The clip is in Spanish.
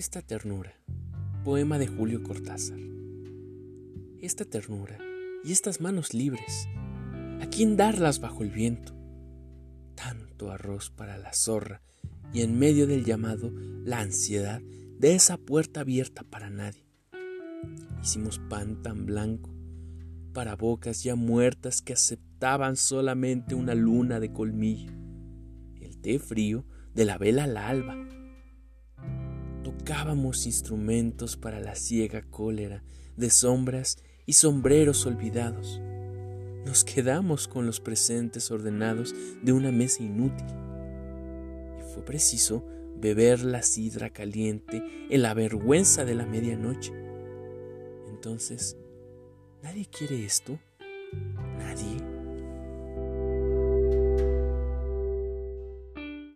Esta ternura, poema de Julio Cortázar. Esta ternura y estas manos libres, ¿a quién darlas bajo el viento? Tanto arroz para la zorra y en medio del llamado la ansiedad de esa puerta abierta para nadie. Hicimos pan tan blanco para bocas ya muertas que aceptaban solamente una luna de colmillo, el té frío de la vela al alba. Tocábamos instrumentos para la ciega cólera de sombras y sombreros olvidados. Nos quedamos con los presentes ordenados de una mesa inútil. Y fue preciso beber la sidra caliente en la vergüenza de la medianoche. Entonces, ¿nadie quiere esto? ¿Nadie?